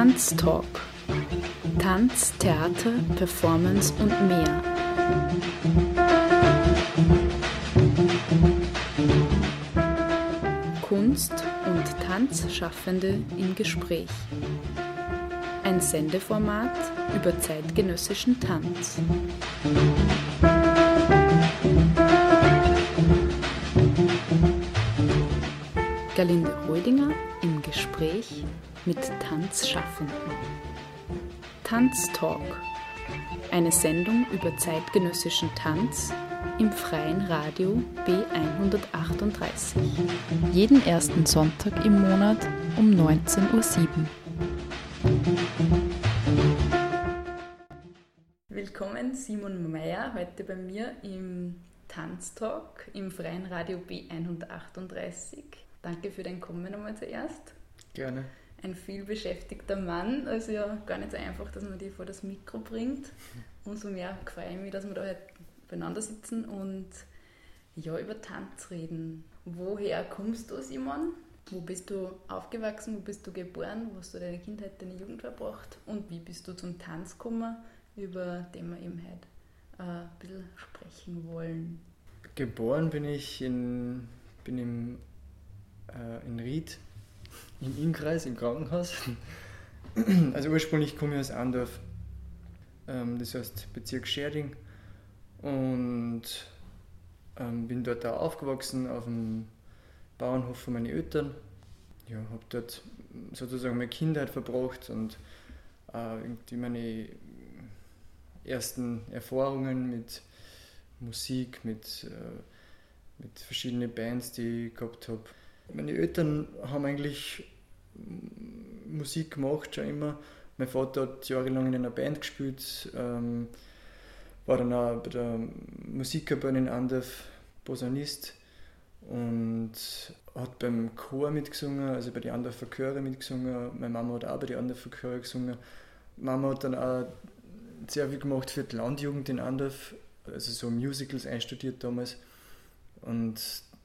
Tanztalk. Tanz, Theater, Performance und mehr. Kunst- und Tanzschaffende im Gespräch. Ein Sendeformat über zeitgenössischen Tanz. Tanzschaffenden. Tanztalk. Eine Sendung über zeitgenössischen Tanz im freien Radio B138. Jeden ersten Sonntag im Monat um 19.07 Uhr. Willkommen Simon Meyer heute bei mir im Tanztalk im freien Radio B138. Danke für dein Kommen nochmal zuerst. Gerne. Ein viel beschäftigter Mann, also ja gar nicht so einfach, dass man die vor das Mikro bringt. Umso mehr freue ich mich, dass wir da heute beieinander sitzen und ja, über Tanz reden. Woher kommst du, Simon? Wo bist du aufgewachsen? Wo bist du geboren? Wo hast du deine Kindheit, deine Jugend verbracht? Und wie bist du zum Tanz gekommen, über den wir eben heute äh, ein bisschen sprechen wollen? Geboren bin ich in, bin im äh, in Ried, im Innkreis, im Krankenhaus. Also ursprünglich komme ich aus Andorf, ähm, das heißt Bezirk Scherding und ähm, bin dort auch aufgewachsen auf dem Bauernhof von meinen Eltern. Ja, habe dort sozusagen meine Kindheit verbracht und äh, irgendwie meine ersten Erfahrungen mit Musik, mit, äh, mit verschiedenen Bands, die ich gehabt habe. Meine Eltern haben eigentlich Musik gemacht, schon immer. Mein Vater hat jahrelang in einer Band gespielt, ähm, war dann auch bei der Musikkapelle in Andorf Posaunist und hat beim Chor mitgesungen, also bei den Andorfer Chöre mitgesungen. Meine Mama hat auch bei den Andorfer Chöre gesungen. Mama hat dann auch sehr viel gemacht für die Landjugend in Andorf, also so Musicals einstudiert damals. Und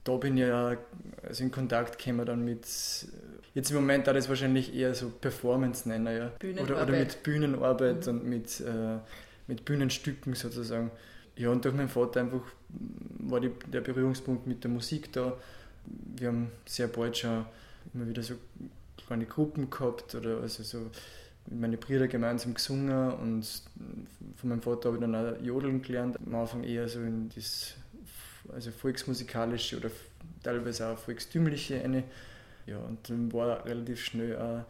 da bin ich ja also in Kontakt gekommen dann mit, jetzt im Moment da das wahrscheinlich eher so Performance nennen, ja. Oder, oder mit Bühnenarbeit mhm. und mit, äh, mit Bühnenstücken sozusagen. Ja, und durch meinen Vater einfach war die, der Berührungspunkt mit der Musik da. Wir haben sehr bald schon immer wieder so kleine Gruppen gehabt oder also so mit meinen Brüdern gemeinsam gesungen und von meinem Vater habe ich dann auch Jodeln gelernt. Am Anfang eher so in das also volksmusikalische oder teilweise auch volkstümliche eine. Ja, und dann war relativ schnell auch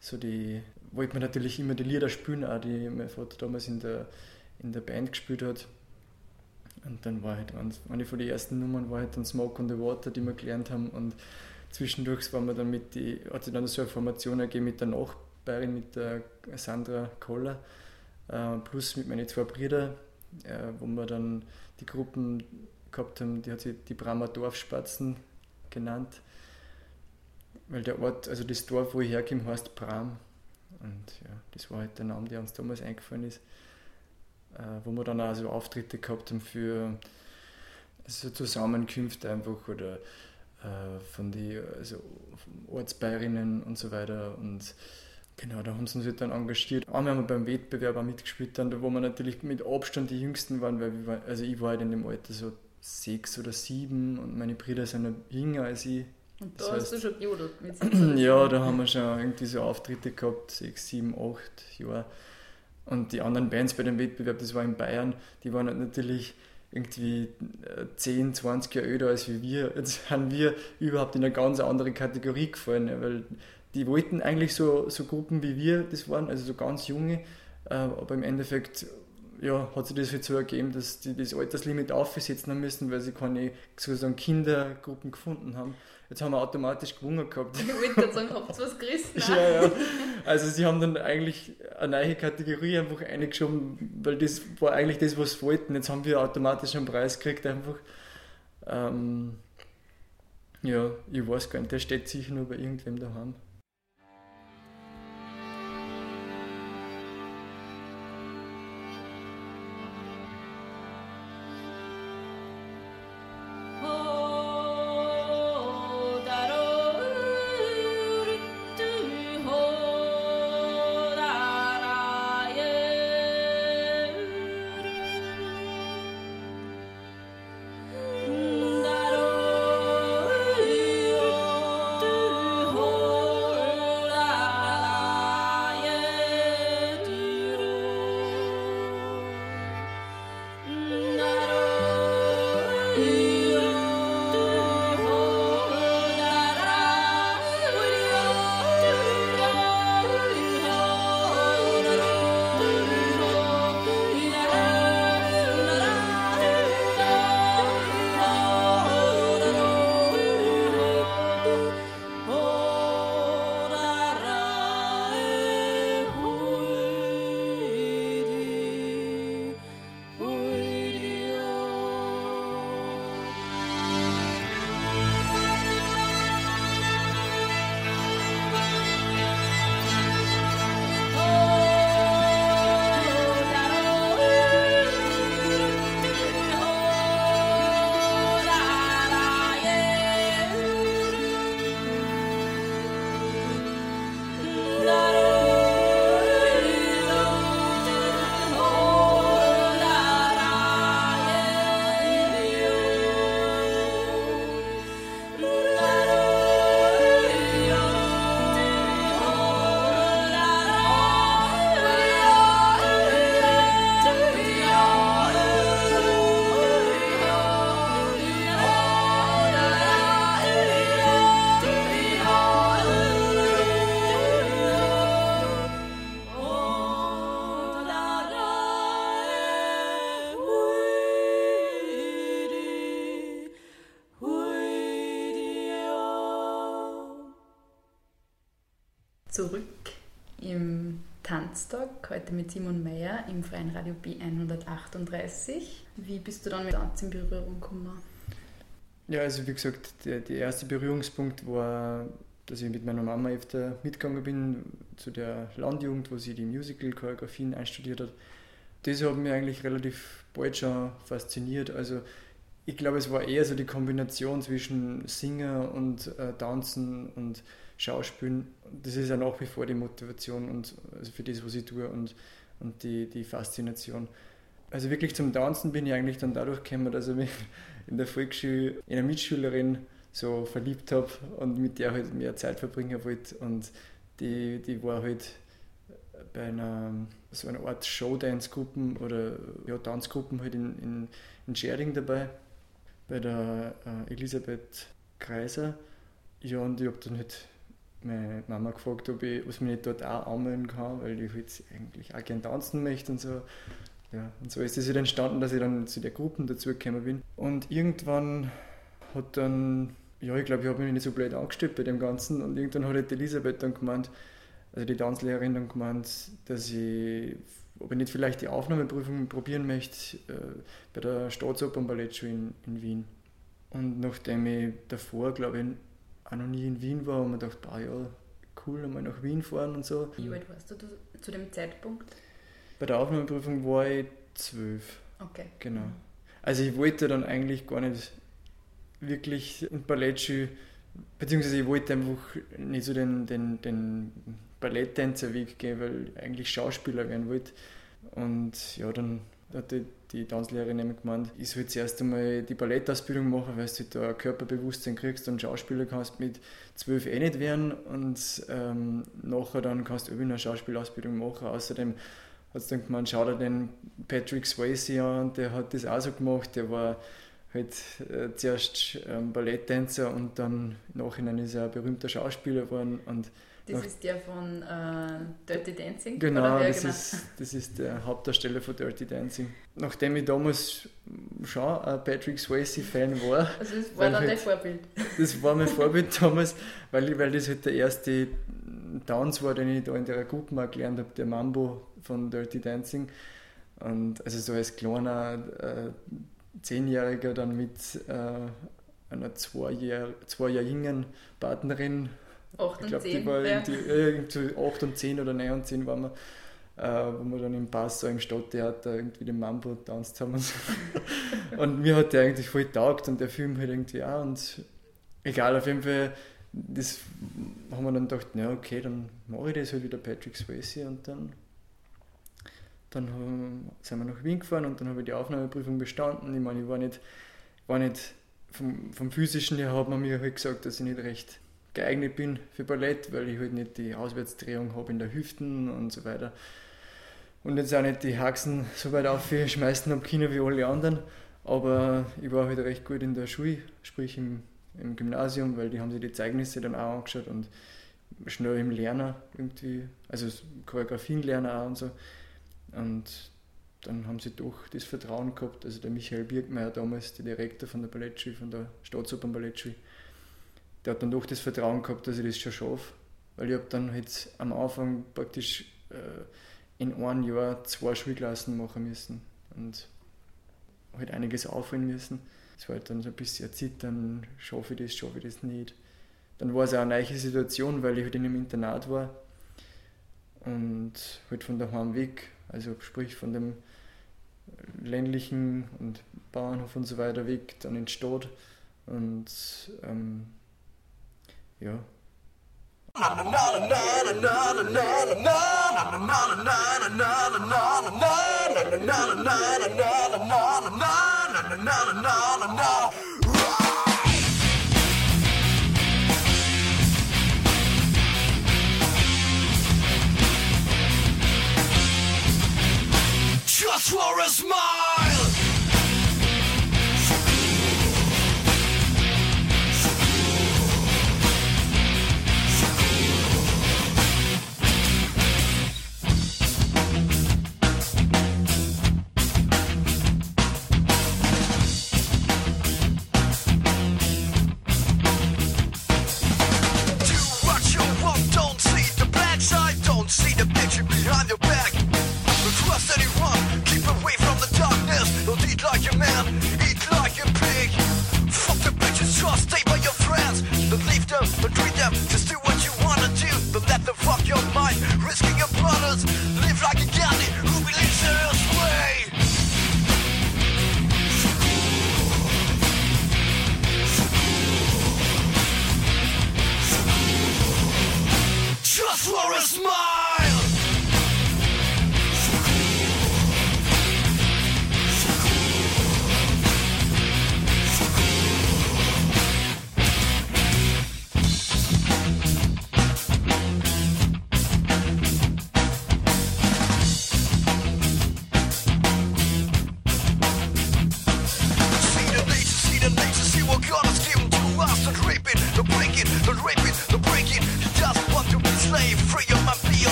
so die, wollte man natürlich immer die Lieder spielen, auch die mein Vater damals in der, in der Band gespielt hat. Und dann war halt eine von den ersten Nummern war halt dann Smoke on the Water, die wir gelernt haben. Und zwischendurch waren wir dann mit die, hat sich dann so eine Formation ergeben mit der Nachbarin, mit der Sandra Koller, äh, plus mit meinen zwei Brüdern, äh, wo wir dann die Gruppen gehabt haben, die hat sich die Bramer Dorfspatzen genannt, weil der Ort, also das Dorf, wo ich herkomme, heißt Bram. Und ja, das war halt der Name, der uns damals eingefallen ist, äh, wo wir dann auch so Auftritte gehabt haben für also Zusammenkünfte einfach oder äh, von den also Ortsbayerinnen und so weiter. Und genau, da haben sie uns halt dann engagiert. Einmal haben wir beim Wettbewerb auch mitgespielt, dann, wo wir natürlich mit Abstand die Jüngsten waren, weil wir, also ich war halt in dem Alter so sechs oder sieben und meine Brüder sind noch jünger als ich. Und da das hast heißt, du schon gejodelt mit Ja, da haben wir schon irgendwie so Auftritte gehabt, sechs, sieben, acht Jahre. Und die anderen Bands bei dem Wettbewerb, das war in Bayern, die waren halt natürlich irgendwie 10, äh, 20 Jahre älter als wir. Jetzt haben wir überhaupt in eine ganz andere Kategorie gefallen, weil die wollten eigentlich so, so Gruppen wie wir das waren, also so ganz junge, äh, aber im Endeffekt ja, hat sich das jetzt so ergeben, dass die das Alterslimit aufsetzen haben müssen, weil sie keine sozusagen Kindergruppen gefunden haben. Jetzt haben wir automatisch gewonnen gehabt. Ich wollte sagen, habt ihr was gerissen? ja, ja. Also sie haben dann eigentlich eine neue Kategorie einfach eingeschoben, weil das war eigentlich das, was sie wollten. Jetzt haben wir automatisch einen Preis gekriegt einfach. Ähm, ja, ich weiß gar nicht, der steht sicher nur bei irgendwem daheim. Zurück im Tanztag, heute mit Simon Meyer im Freien Radio B138. Wie bist du dann mit Tanz in Berührung gekommen? Ja, also wie gesagt, der, der erste Berührungspunkt war, dass ich mit meiner Mama öfter mitgegangen bin zu der Landjugend, wo sie die Musical-Choreografien einstudiert hat. Das hat mich eigentlich relativ bald schon fasziniert. Also ich glaube, es war eher so die Kombination zwischen Singen und äh, Tanzen und Schauspielen. Das ist ja nach wie vor die Motivation und also für das, was ich tue und, und die, die Faszination. Also wirklich zum Tanzen bin ich eigentlich dann dadurch gekommen, dass ich mich in der Volksschule in eine Mitschülerin so verliebt habe und mit der halt mehr Zeit verbringen wollte. Und die, die war halt bei einer so einer Art Showdance-Gruppen oder ja, Tanzgruppen halt in, in, in Scherding dabei bei der äh, Elisabeth Kreiser. Ja, und ich habe dann halt meine Mama gefragt, ob ich was mich nicht dort auch anmelden kann, weil ich halt eigentlich auch gerne tanzen möchte und so. Ja, und so ist es halt entstanden, dass ich dann zu der Gruppe dazugekommen bin. Und irgendwann hat dann, ja, ich glaube, ich habe mich nicht so blöd angestellt bei dem Ganzen und irgendwann hat halt Elisabeth dann gemeint, also die Tanzlehrerin dann gemeint, dass ich ob ich nicht vielleicht die Aufnahmeprüfung probieren möchte äh, bei der Staatsoper Ballettschule in, in Wien. Und nachdem ich davor, glaube ich, auch noch nie in Wien war, und mir gedacht, ah ja, cool, einmal nach Wien fahren und so. Wie alt warst du zu dem Zeitpunkt? Bei der Aufnahmeprüfung war ich zwölf. Okay. Genau. Also ich wollte dann eigentlich gar nicht wirklich in Ballettschule, beziehungsweise ich wollte einfach nicht so den, den, den Balletttänzerweg gehen, weil ich eigentlich Schauspieler werden wollte. Und ja, dann hat die, die Tanzlehrerin nämlich gemeint, ich soll zuerst einmal die Ballettausbildung machen, weil du da ein Körperbewusstsein kriegst und Schauspieler kannst mit zwölf eh nicht werden. Und ähm, nachher dann kannst du eine Schauspielausbildung machen. Außerdem hat sie dann gemeint, schau dir den Patrick Swayze an, der hat das auch so gemacht, der war halt äh, zuerst ähm, Balletttänzer und dann im Nachhinein ist er ein berühmter Schauspieler geworden. Und das ist der von äh, Dirty Dancing? Genau, das, genau? Ist, das ist der Hauptdarsteller von Dirty Dancing. Nachdem ich damals schon ein Patrick Swayze-Fan war. Also das war dann halt, dein Vorbild? Das war mein Vorbild damals, weil, weil das halt der erste Dance war, den ich da in der Gruppe mal gelernt habe, der Mambo von Dirty Dancing. Und also so als kleiner äh, Zehnjähriger dann mit äh, einer zwei Jahre, zwei Jahre jüngeren Partnerin 8 ich glaube, die war ja. irgendwie 8 und 10 oder 9 und 10 waren wir, äh, wo wir dann im Pass so im Stadttheater irgendwie den Mambo tanzt haben. Und, so. und mir hat der eigentlich voll taugt und der Film halt irgendwie auch. Und egal, auf jeden Fall, das haben wir dann gedacht, na okay, dann mache ich das halt wieder Patrick Swayze und dann dann sind wir nach Wien gefahren und dann habe ich die Aufnahmeprüfung bestanden. Ich meine, ich war nicht, war nicht vom, vom Physischen her hat man mir halt gesagt, dass ich nicht recht geeignet bin für Ballett, weil ich halt nicht die Auswärtsdrehung habe in der Hüften und so weiter. Und jetzt auch nicht die Haxen so weit aufschmeißen am Kino wie alle anderen. Aber ich war halt recht gut in der Schule, sprich im, im Gymnasium, weil die haben sich die Zeugnisse dann auch angeschaut und schnell im Lerner irgendwie, also Choreografienlerner auch und so. Und dann haben sie doch das Vertrauen gehabt, also der Michael Birkmeier damals, der Direktor von der Ballettschule, von der Staatsopernballettschule, der hat dann doch das Vertrauen gehabt, dass ich das schon schaffe. Weil ich habe dann jetzt am Anfang praktisch äh, in einem Jahr zwei Schulklassen machen müssen und halt einiges aufholen müssen. Es war halt dann so ein bisschen zittern, schaffe ich das, schaffe ich das nicht. Dann war es auch eine neue Situation, weil ich halt in einem Internat war und halt von daheim weg, also sprich von dem ländlichen und Bauernhof und so weiter weg, dann in die Stadt und ähm, ja. Just for a smile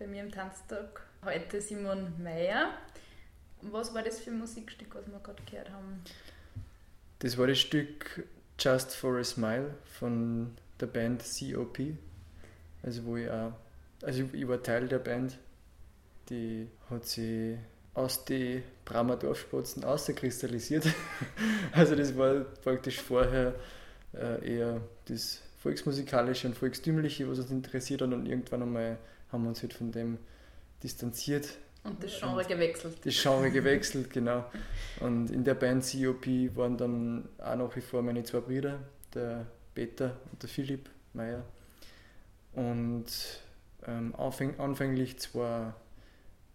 Bei mir im Tanztag heute Simon Meyer. Was war das für ein Musikstück, was wir gerade gehört haben? Das war das Stück Just for a Smile von der Band COP. Also wo ich auch, also ich war Teil der Band. Die hat sich aus den Bramer Dorfspatzen auskristallisiert. also das war praktisch vorher äh, eher das Volksmusikalische und Volkstümliche, was uns interessiert hat und irgendwann einmal haben wir uns halt von dem distanziert Und das Genre gewechselt. das Genre gewechselt, genau. Und in der Band COP waren dann auch nach wie vor meine zwei Brüder, der Peter und der Philipp Meyer. Und ähm, anfäng, anfänglich zwei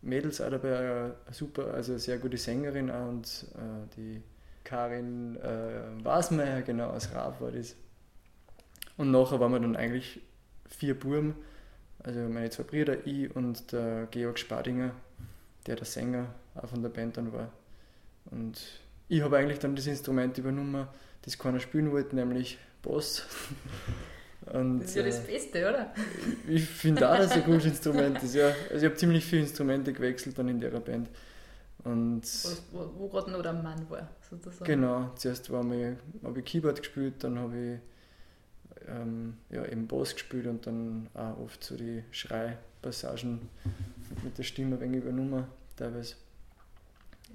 Mädels auch dabei, eine super, also eine sehr gute Sängerin auch und äh, die Karin äh, Wasmeier, genau, aus Raab war das. Und nachher waren wir dann eigentlich vier Buben, also meine zwei Brüder, ich und der Georg Spadinger, der der Sänger auch von der Band dann war. Und ich habe eigentlich dann das Instrument übernommen, das keiner spielen wollte, nämlich Bass. Und, Das ist ja das äh, Beste, oder? ich finde auch, dass es ein gutes Instrument ist. Ja. Also ich habe ziemlich viele Instrumente gewechselt dann in der Band. Und Wo, wo, gerade noch der Mann war, sozusagen. genau, zuerst habe ich Keyboard gespielt, dann habe ich ähm, ja, eben Bass gespielt und dann auch oft so die Schreipassagen mit der Stimme ein wenig übernommen teilweise.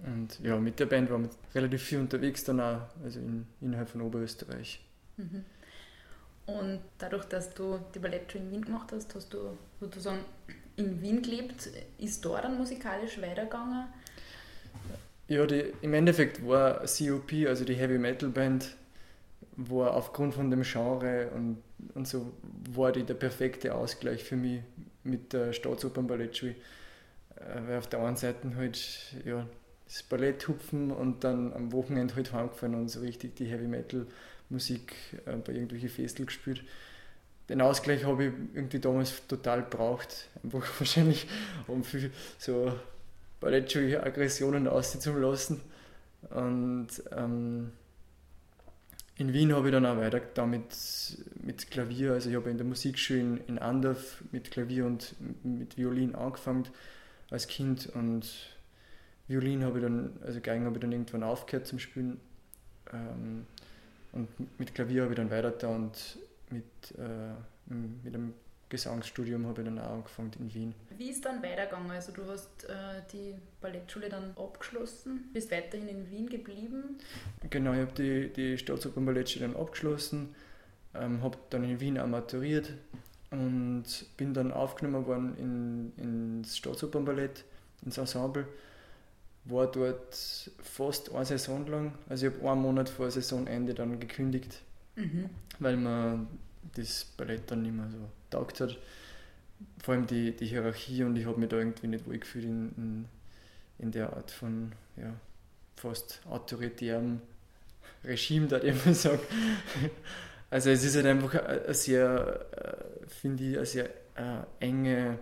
Und ja, mit der Band waren wir relativ viel unterwegs dann auch, also in, innerhalb von Oberösterreich. Mhm. Und dadurch, dass du die Ballettschule in Wien gemacht hast, hast du sozusagen in Wien gelebt. Ist dort dann musikalisch weitergegangen? Ja, die, im Endeffekt war COP, also die Heavy Metal Band, war aufgrund von dem Genre und, und so, war die der perfekte Ausgleich für mich mit der Staatsopernballettschule. Äh, Weil auf der einen Seite halt ja, das Ballett hupfen und dann am Wochenende halt heimgefahren und so richtig die Heavy Metal Musik äh, bei irgendwelchen Festel gespielt. Den Ausgleich habe ich irgendwie damals total braucht. Einfach wahrscheinlich, um viel so Ballettschule-Aggressionen ausziehen lassen. Und ähm, in Wien habe ich dann auch weiter damit mit Klavier, also ich habe in der Musikschule in, in Andorf mit Klavier und mit Violin angefangen als Kind und Violin habe ich dann, also Geigen habe ich dann irgendwann aufgehört zum Spielen ähm, und mit Klavier habe ich dann weiter da und mit, äh, mit einem Gesangsstudium habe ich dann auch angefangen in Wien. Wie ist dann weitergegangen? Also du hast äh, die Ballettschule dann abgeschlossen, bist weiterhin in Wien geblieben. Genau, ich habe die, die Staatsopernballettschule dann abgeschlossen, ähm, habe dann in Wien auch maturiert und bin dann aufgenommen worden in, ins Staatsopernballett, ins Ensemble. War dort fast eine Saison lang, also ich habe einen Monat vor Saisonende dann gekündigt, Mhm. weil mir das Ballett dann nicht mehr so taugt hat. Vor allem die, die Hierarchie und ich habe mich da irgendwie nicht wohl gefühlt in, in, in der Art von ja, fast autoritärem Regime, da ich mal sagen. Also es ist halt einfach eine eine sehr, äh, finde ich, eine sehr äh, enge,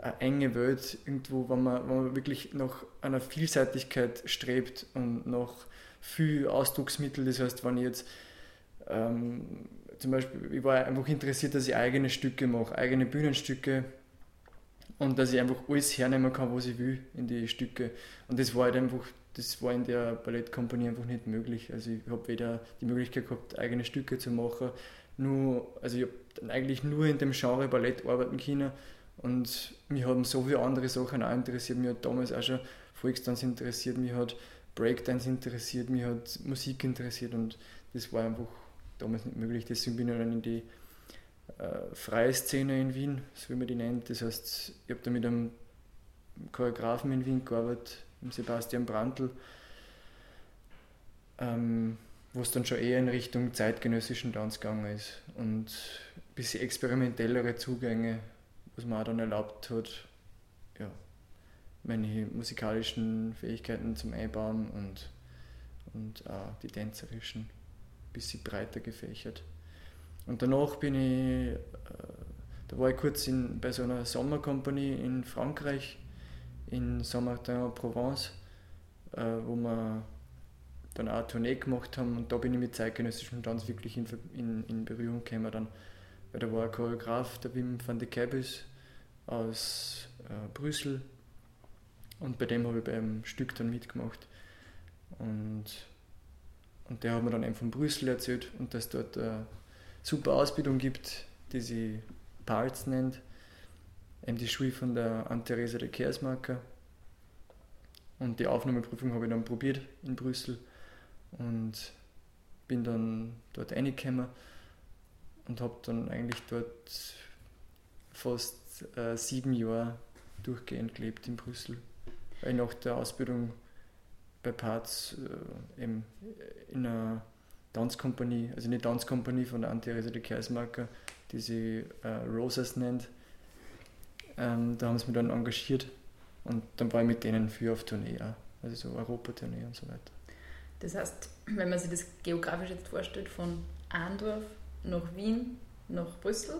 eine enge Welt irgendwo, wenn man, wenn man wirklich nach einer Vielseitigkeit strebt und nach viel Ausdrucksmittel. Das heißt, wenn ich jetzt ähm, zum Beispiel, ich war einfach interessiert, dass ich eigene Stücke mache, eigene Bühnenstücke und dass ich einfach alles hernehmen kann, was ich will in die Stücke. Und das war halt einfach, das war in der Ballettkompanie einfach nicht möglich. Also ich habe weder die Möglichkeit gehabt, eigene Stücke zu machen, nur, also ich habe dann eigentlich nur in dem Genre Ballett arbeiten können und mich haben so viele andere Sachen auch interessiert. Mich hat damals auch schon Volkstanz interessiert, mich hat Breakdance interessiert, mich hat Musik interessiert und das war einfach damals nicht möglich. Deswegen bin ich dann in die äh, freie Szene in Wien, so wie man die nennt. Das heißt, ich habe da mit einem Choreografen in Wien gearbeitet, dem Sebastian Brandl, ähm, wo es dann schon eher in Richtung zeitgenössischen Tanz gegangen ist und ein bisschen experimentellere Zugänge, was man auch dann erlaubt hat, ja, meine musikalischen Fähigkeiten zum Einbauen und, und auch die tänzerischen bisschen breiter gefächert. Und danach bin ich, äh, da war ich kurz in, bei so einer Sommerkompanie in Frankreich, in Saint-Martin-Provence, äh, wo wir dann auch eine Tournee gemacht haben und da bin ich mit zeitgenössischem Tanz wirklich in, in, in Berührung gekommen. Dann, weil da war ein Choreograf, der Wim van de Cabus aus äh, Brüssel und bei dem habe ich beim Stück dann mitgemacht. Und, und der hat mir dann eben von Brüssel erzählt und dass dort eine super Ausbildung gibt, die sich Parts nennt. Eben die Schule von der Anne-Theresa de Kersmacher. Und die Aufnahmeprüfung habe ich dann probiert in Brüssel und bin dann dort reingekommen und habe dann eigentlich dort fast äh, sieben Jahre durchgehend gelebt in Brüssel. Weil nach der Ausbildung bei Parts äh, in einer Tanzkompanie, also eine Tanzkompanie von der Anti-Theresa de Kersmarker, die sie äh, Rosas nennt, ähm, da haben sie mich dann engagiert und dann war ich mit denen viel auf Tournee, auch, also so Europatournee und so weiter. Das heißt, wenn man sich das geografisch jetzt vorstellt, von Andorf nach Wien, nach Brüssel.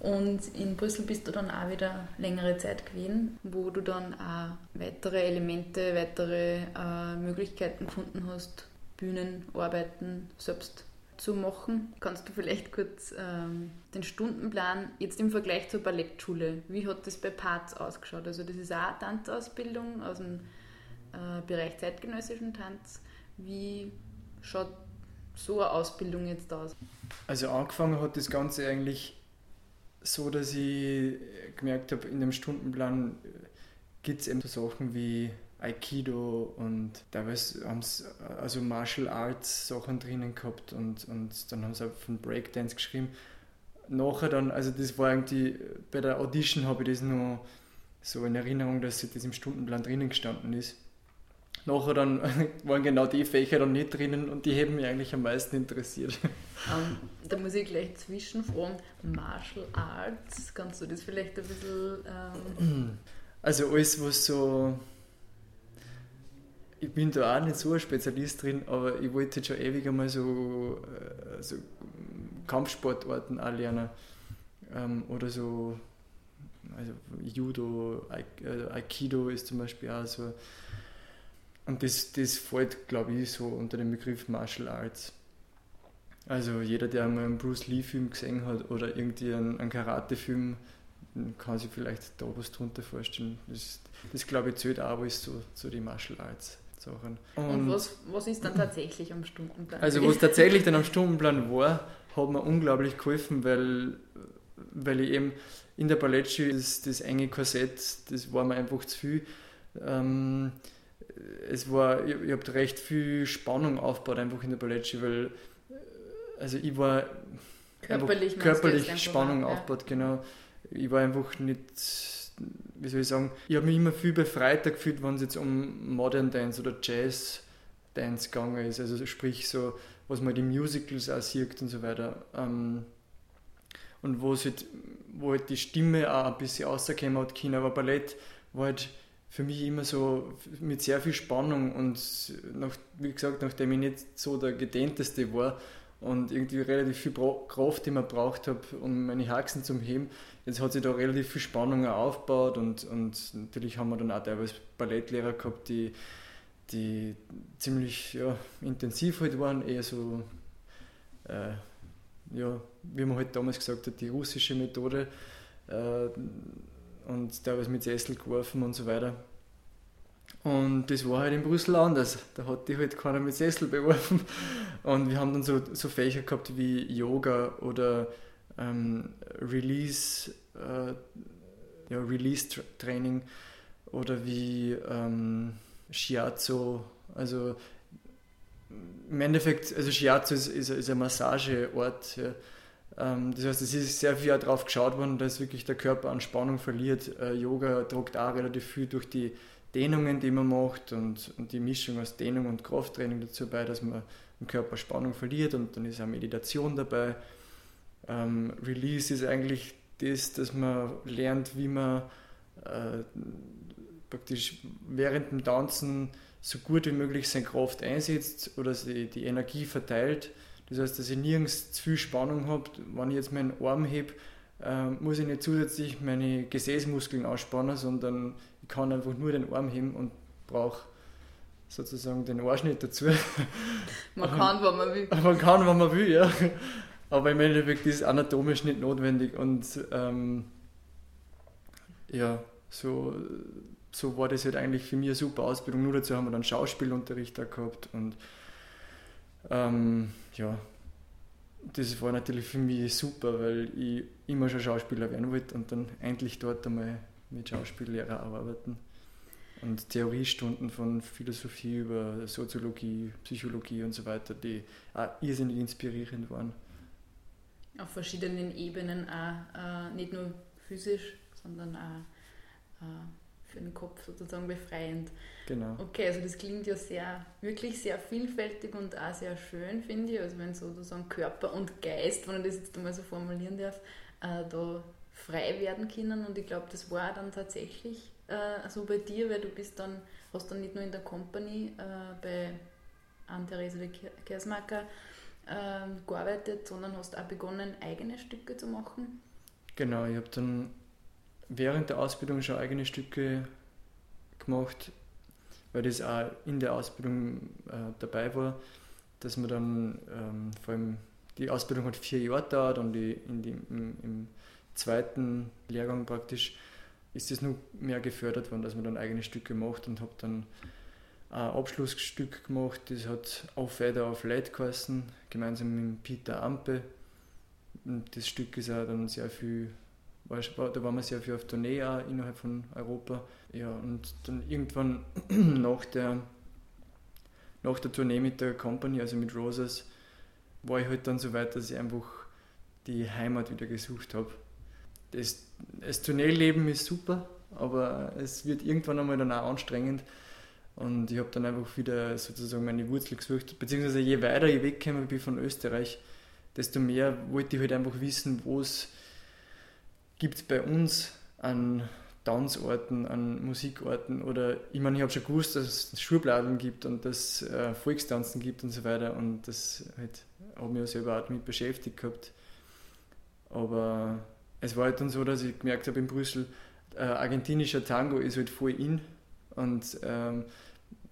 Und in Brüssel bist du dann auch wieder längere Zeit gewesen, wo du dann auch weitere Elemente, weitere äh, Möglichkeiten gefunden hast, Bühnenarbeiten selbst zu machen. Kannst du vielleicht kurz ähm, den Stundenplan jetzt im Vergleich zur Ballettschule, wie hat das bei Parts ausgeschaut? Also das ist auch eine Tanzausbildung aus dem äh, Bereich zeitgenössischen Tanz. Wie schaut so eine Ausbildung jetzt aus? Also angefangen hat das Ganze eigentlich so, dass ich gemerkt habe, in dem Stundenplan gibt es eben so Sachen wie Aikido und teilweise haben sie also Martial Arts Sachen drinnen gehabt und, und dann haben sie auch von Breakdance geschrieben. Nachher dann, also das war irgendwie, bei der Audition habe ich das noch so in Erinnerung, dass das im Stundenplan drinnen gestanden ist. Nachher dann waren genau die Fächer dann nicht drinnen und die haben mich eigentlich am meisten interessiert. Um, ähm, da muss ich gleich zwischenfragen, Martial Arts, kannst du das vielleicht ein bisschen... Ähm also alles, was so... Ich bin da auch nicht so ein Spezialist drin, aber ich wollte jetzt schon ewig einmal so, äh, so Kampfsportarten auch lernen. Ähm, oder so, also Judo, äh, Aikido ist zum Beispiel auch so und das, das fällt, glaube ich, so unter den Begriff Martial Arts. Also jeder, der einmal einen Bruce Lee-Film gesehen hat oder irgendwie einen, einen Karate-Film, kann sich vielleicht da was drunter vorstellen. Das, das glaube ich, zählt auch alles so, so die Martial Arts. Sachen. Und, Und was, was ist dann tatsächlich am Stundenplan? Also was tatsächlich dann am Stundenplan war, hat mir unglaublich geholfen, weil, weil ich eben in der Ballettschule das, das enge Korsett, das war mir einfach zu viel. Ähm, es war, ich, ich habe recht viel Spannung aufgebaut einfach in der Ballettschule, weil also ich war körperlich, körperlich Spannung aufgebaut, ja. genau. Ich war einfach nicht, wie soll ich sagen, ich habe mich immer viel befreiter gefühlt, wenn es jetzt um Modern Dance oder Jazz Dance gegangen ist, also sprich so, was man die Musicals auch sieht und so weiter. Ähm, und wo, halt, wo halt die Stimme auch ein bisschen rausgekommen hat, aber Ballett war halt für mich immer so mit sehr viel Spannung und nach, wie gesagt, nachdem ich nicht so der gedehnteste war und irgendwie relativ viel Kraft immer braucht habe, um meine Haxen zu heben, jetzt hat sich da relativ viel Spannung aufgebaut und, und natürlich haben wir dann auch teilweise Ballettlehrer gehabt, die, die ziemlich ja, intensiv halt waren, eher so, äh, ja, wie man halt damals gesagt hat, die russische Methode. Äh, und teilweise mit Sessel geworfen und so weiter. Und das war halt in Brüssel anders. Da hat die halt keiner mit Sessel beworfen. Und wir haben dann so, so Fächer gehabt wie Yoga oder ähm, Release, äh, ja, Release-Training oder wie ähm, Shiatsu. Also im Endeffekt, also Shiatsu ist, ist, ist ein Massageort. Ja das heißt, es ist sehr viel darauf geschaut worden, dass wirklich der Körper an Spannung verliert. Äh, Yoga druckt auch relativ viel durch die Dehnungen, die man macht und, und die Mischung aus Dehnung und Krafttraining dazu bei, dass man im Körper Spannung verliert und dann ist auch Meditation dabei. Ähm, Release ist eigentlich das, dass man lernt, wie man äh, praktisch während dem Tanzen so gut wie möglich seine Kraft einsetzt oder die Energie verteilt. Das heißt, dass ich nirgends zu viel Spannung habe. Wenn ich jetzt meinen Arm hebe, äh, muss ich nicht zusätzlich meine Gesäßmuskeln ausspannen, sondern ich kann einfach nur den Arm heben und brauche sozusagen den Arsch nicht dazu. Man kann, wenn man will. Man kann, wenn man will, ja. Aber im Endeffekt ist es anatomisch nicht notwendig und ähm, ja, so, so war das halt eigentlich für mich eine super Ausbildung. Nur dazu haben wir dann Schauspielunterricht da gehabt und ähm, ja, das war natürlich für mich super, weil ich immer schon Schauspieler werden wollte und dann endlich dort einmal mit Schauspiellehrer arbeiten. Und Theoriestunden von Philosophie über Soziologie, Psychologie und so weiter, die auch irrsinnig inspirierend waren. Auf verschiedenen Ebenen auch, äh, nicht nur physisch, sondern auch äh, für den Kopf sozusagen befreiend. Genau. Okay, also das klingt ja sehr, wirklich sehr vielfältig und auch sehr schön, finde ich. Also wenn sozusagen Körper und Geist, wenn ich das jetzt einmal so formulieren darf, äh, da frei werden können. Und ich glaube, das war dann tatsächlich äh, so bei dir, weil du bist dann, hast dann nicht nur in der Company äh, bei Anne-Therese de Kersmacher äh, gearbeitet, sondern hast auch begonnen, eigene Stücke zu machen. Genau, ich habe dann während der Ausbildung schon eigene Stücke gemacht, weil das auch in der Ausbildung äh, dabei war, dass man dann ähm, vor allem die Ausbildung hat vier Jahre dauert und die, die, im, im, zweiten Lehrgang praktisch ist es noch mehr gefördert worden, dass man dann eigene Stücke macht und habe dann ein Abschlussstück gemacht, das hat Auf Feder auf Leid geheißen, gemeinsam mit Peter Ampe. Und das Stück ist auch dann sehr viel da waren wir sehr viel auf Tournee auch innerhalb von Europa. Ja, und dann irgendwann nach der, nach der Tournee mit der Company, also mit Roses, war ich halt dann so weit, dass ich einfach die Heimat wieder gesucht habe. Das, das Tourneeleben ist super, aber es wird irgendwann einmal dann auch anstrengend. Und ich habe dann einfach wieder sozusagen meine Wurzel gesucht. Beziehungsweise je weiter ich weggekommen bin von Österreich, desto mehr wollte ich halt einfach wissen, wo es gibt es bei uns an Tanzorten, an Musikorten oder ich meine, ich habe schon gewusst, dass es Schulbladeln gibt und dass äh, Volkstanzen gibt und so weiter und das halt, habe mich ja selber auch damit beschäftigt gehabt. Aber es war halt dann so, dass ich gemerkt habe in Brüssel, äh, argentinischer Tango ist halt voll in und ähm,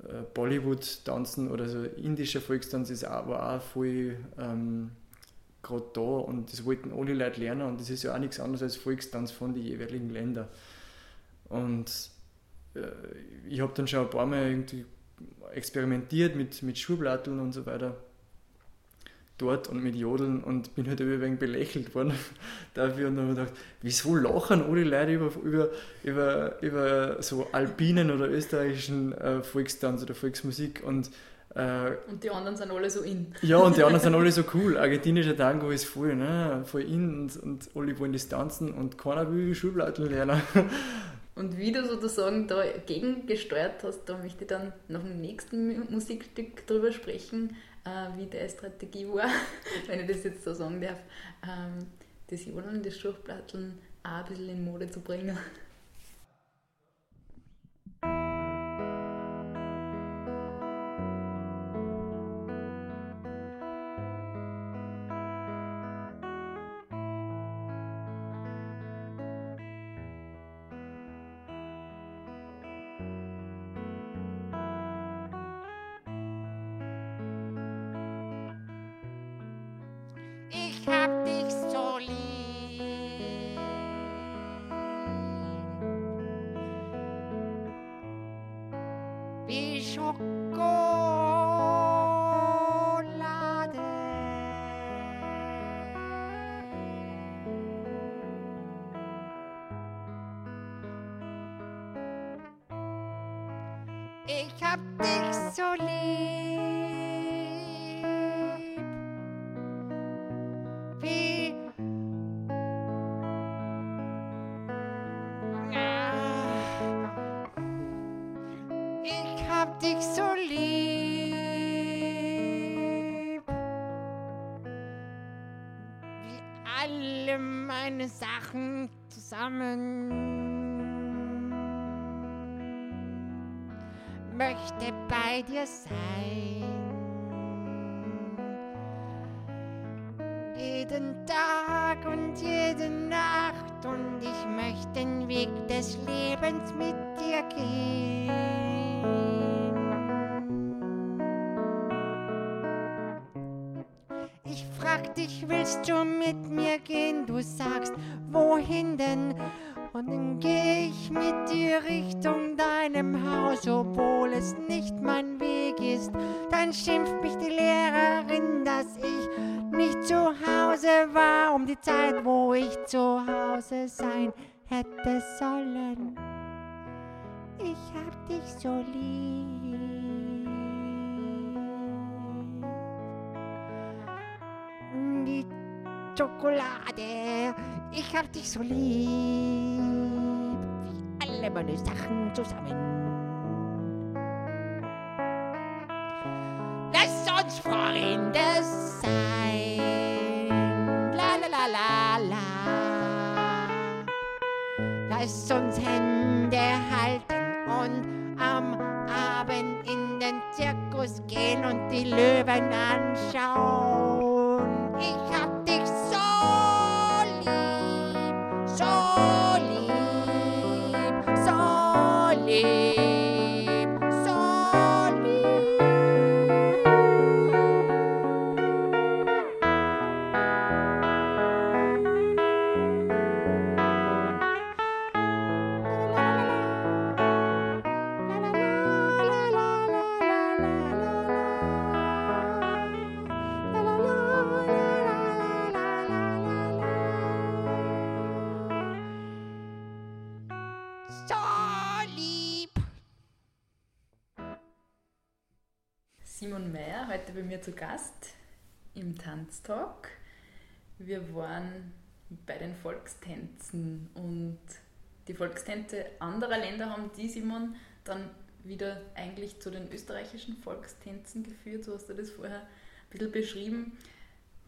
äh, Bollywood-Tanzen oder so indischer Volkstanz ist aber auch voll ähm, gerade da und das wollten alle Leute lernen und das ist ja auch nichts anderes als Volkstanz von den jeweiligen Ländern. Und äh, ich habe dann schon ein paar Mal irgendwie experimentiert mit, mit Schulplatteln und so weiter dort und mit Jodeln und bin halt wenig belächelt worden dafür und habe ich gedacht, wieso lachen alle Leute über, über, über, über so alpinen oder österreichischen äh, Volkstanz oder Volksmusik und und die anderen sind alle so in. Ja, und die anderen sind alle so cool. Argentinischer Tango ist voll, ne? voll in und, und alle wollen das tanzen und keiner will Schulplatten lernen. Und wie du sozusagen dagegen gesteuert hast, da möchte ich dann nach dem nächsten Musikstück drüber sprechen, äh, wie deine Strategie war, wenn ich das jetzt so sagen darf, ähm, das Jodeln, das Schulplatteln auch ein bisschen in Mode zu bringen. Möchte bei dir sein. Jeden Tag und jede Nacht und ich möchte den Weg des Lebens mit dir gehen. Ich frag dich, willst du mit mir gehen? Du sagst, wohin denn? Schokolade, ich hab dich so lieb. Wie alle meine Sachen zusammen. Lass uns Freunde bei mir zu Gast im Tanztalk. Wir waren bei den Volkstänzen und die Volkstänze anderer Länder haben die, Simon, dann wieder eigentlich zu den österreichischen Volkstänzen geführt. So hast du das vorher ein bisschen beschrieben.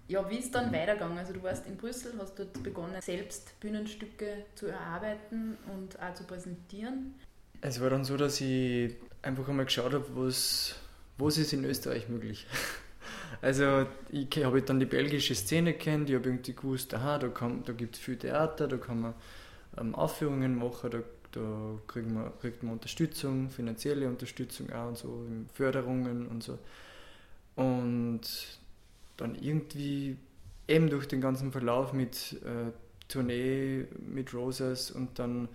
Ja, wie ist dann weitergegangen? Also du warst in Brüssel, hast dort begonnen, selbst Bühnenstücke zu erarbeiten und auch zu präsentieren. Es war dann so, dass ich einfach einmal geschaut habe, was, was ist in Österreich möglich. Also ich habe dann die belgische Szene kennt, ich habe irgendwie gewusst, aha, da, da gibt es viel Theater, da kann man ähm, Aufführungen machen, da, da kriegt, man, kriegt man Unterstützung, finanzielle Unterstützung auch und so, Förderungen und so. Und dann irgendwie eben durch den ganzen Verlauf mit äh, Tournee, mit Rosas und dann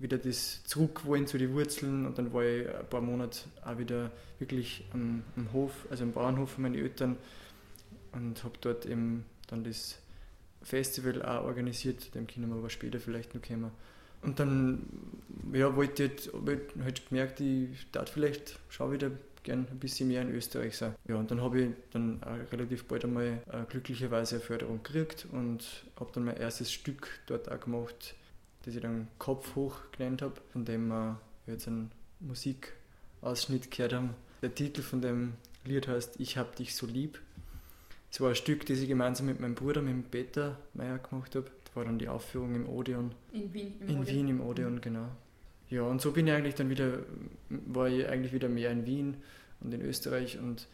wieder das Zurückwollen zu den Wurzeln und dann war ich ein paar Monate auch wieder wirklich am, am Hof, also am Bauernhof von meinen Eltern und habe dort eben dann das Festival auch organisiert, dem können wir aber später vielleicht noch kommen. Und dann ja, wollte ich halt, hab ich gemerkt, ich darf vielleicht schon wieder gern ein bisschen mehr in Österreich sein. Ja, und dann habe ich dann relativ bald einmal äh, glücklicherweise eine Förderung gekriegt und habe dann mein erstes Stück dort auch gemacht, das ich dann Kopf hoch genannt habe, von dem wir jetzt einen Musikausschnitt gehört haben. Der Titel von dem Lied heißt Ich hab dich so lieb. Es war ein Stück, das ich gemeinsam mit meinem Bruder, mit dem Peter Meyer gemacht habe. Das war dann die Aufführung im Odeon. In Wien. Im In Odeon. Wien im Odeon, genau. Ja, und so bin ich eigentlich dann wieder, war ich eigentlich wieder mehr in Wien und in Österreich und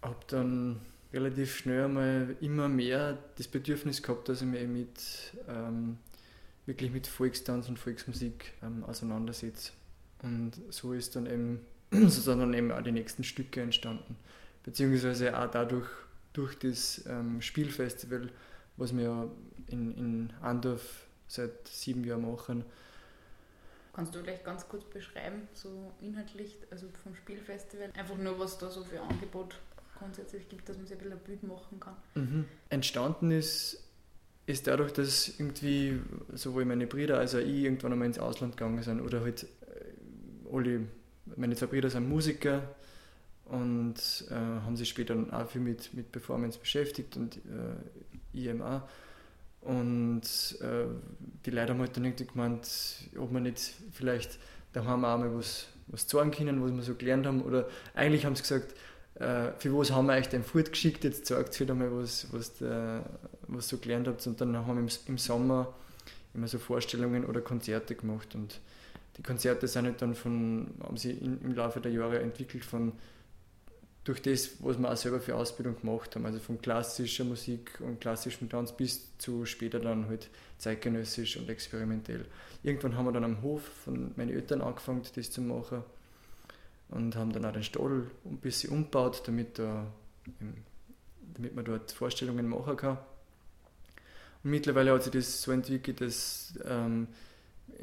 habe dann relativ schnell einmal immer mehr das Bedürfnis gehabt, dass ich mich mit, ähm, wirklich mit Volkstanz und Volksmusik ähm, auseinandersetze. Und so ist dann eben, so sind dann eben auch die nächsten Stücke entstanden. Beziehungsweise auch dadurch, durch das ähm, Spielfestival, was wir ja in, in Andorf seit sieben Jahren machen, Kannst du vielleicht ganz kurz beschreiben, so inhaltlich, also vom Spielfestival, einfach nur, was da so für Angebot grundsätzlich gibt, dass man sich ein bisschen ein Bild machen kann. Mhm. Entstanden ist, ist dadurch, dass irgendwie sowohl meine Brüder als auch ich irgendwann einmal ins Ausland gegangen sind oder halt äh, alle, meine zwei Brüder sind Musiker und äh, haben sich später dann auch viel mit, mit Performance beschäftigt und äh, eben auch. Und äh, die Leute haben halt dann irgendwie gemeint, ob wir nicht vielleicht daheim auch mal was, was zeigen können, was wir so gelernt haben. Oder eigentlich haben sie gesagt, äh, für was haben wir euch denn fortgeschickt, jetzt zeigt wieder mal, was, was, der, was ihr gelernt habt. Und dann haben wir im, Sommer immer so Vorstellungen oder Konzerte gemacht und die Konzerte sind halt dann von, haben sie im Laufe der Jahre entwickelt von durch das, was wir auch selber für Ausbildung gemacht haben, also von klassischer Musik und klassischem Tanz bis zu später dann halt zeitgenössisch und experimentell. Irgendwann haben wir dann am Hof von meinen Eltern angefangen, das zu machen und haben dann auch den Stall ein bisschen umgebaut, damit, da, damit man dort Vorstellungen machen kann. Mittlerweile hat sich das so entwickelt, dass ähm,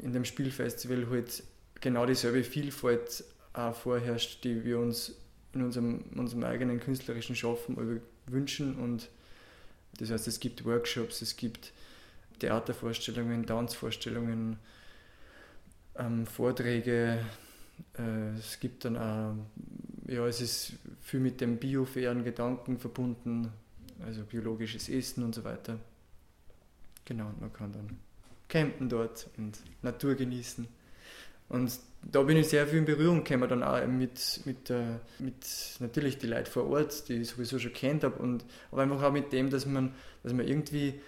in dem Spielfestival halt genau dieselbe Vielfalt auch vorherrscht, die wir uns in unserem, unserem eigenen künstlerischen Schaffen wünschen. Und das heißt, es gibt Workshops, es gibt Theatervorstellungen, Tanzvorstellungen, ähm, Vorträge. Äh, es gibt dann auch, ja, es ist viel mit dem biofairen Gedanken verbunden, also biologisches Essen und so weiter. Genau, man kann dann campen dort und Natur genießen. Und da bin ich sehr viel in Berührung gekommen, dann auch mit, mit, äh, mit natürlich die Leute vor Ort, die ich sowieso schon kennt habe, und, aber einfach auch mit dem, dass man, dass man irgendwie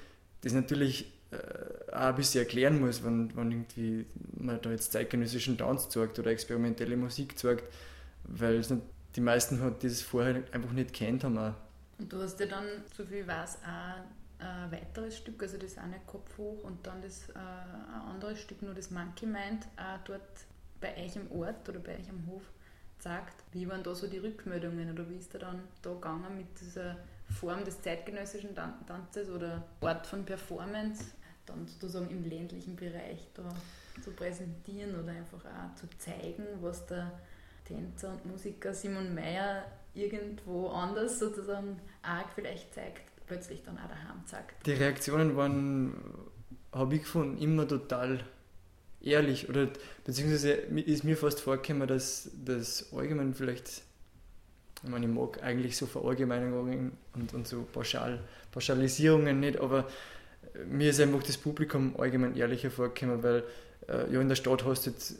das natürlich äh, auch ein bisschen erklären muss, wenn, wenn irgendwie man da jetzt zeitgenössischen Tanz zeigt oder experimentelle Musik zeigt, weil die meisten hat das vorher einfach nicht kennt haben. Auch. Und du hast ja dann, so viel weiß, auch ein weiteres Stück, also das eine Kopf hoch und dann das äh, ein anderes Stück, nur das Monkey Mind, auch dort bei euch im Ort oder bei euch am Hof sagt. Wie waren da so die Rückmeldungen oder wie ist da dann da gegangen mit dieser Form des zeitgenössischen Tanzes oder Ort von Performance, dann sozusagen im ländlichen Bereich da zu präsentieren oder einfach auch zu zeigen, was der Tänzer und Musiker Simon Meyer irgendwo anders sozusagen arg vielleicht zeigt plötzlich dann auch daheim sagt. Die Reaktionen waren, habe ich gefunden, immer total ehrlich oder beziehungsweise ist mir fast vorgekommen, dass das allgemein vielleicht, ich meine, ich mag eigentlich so Verallgemeinerungen und, und so Pauschal, Pauschalisierungen nicht, aber mir ist einfach das Publikum allgemein ehrlicher vorgekommen, weil äh, ja in der Stadt hast du jetzt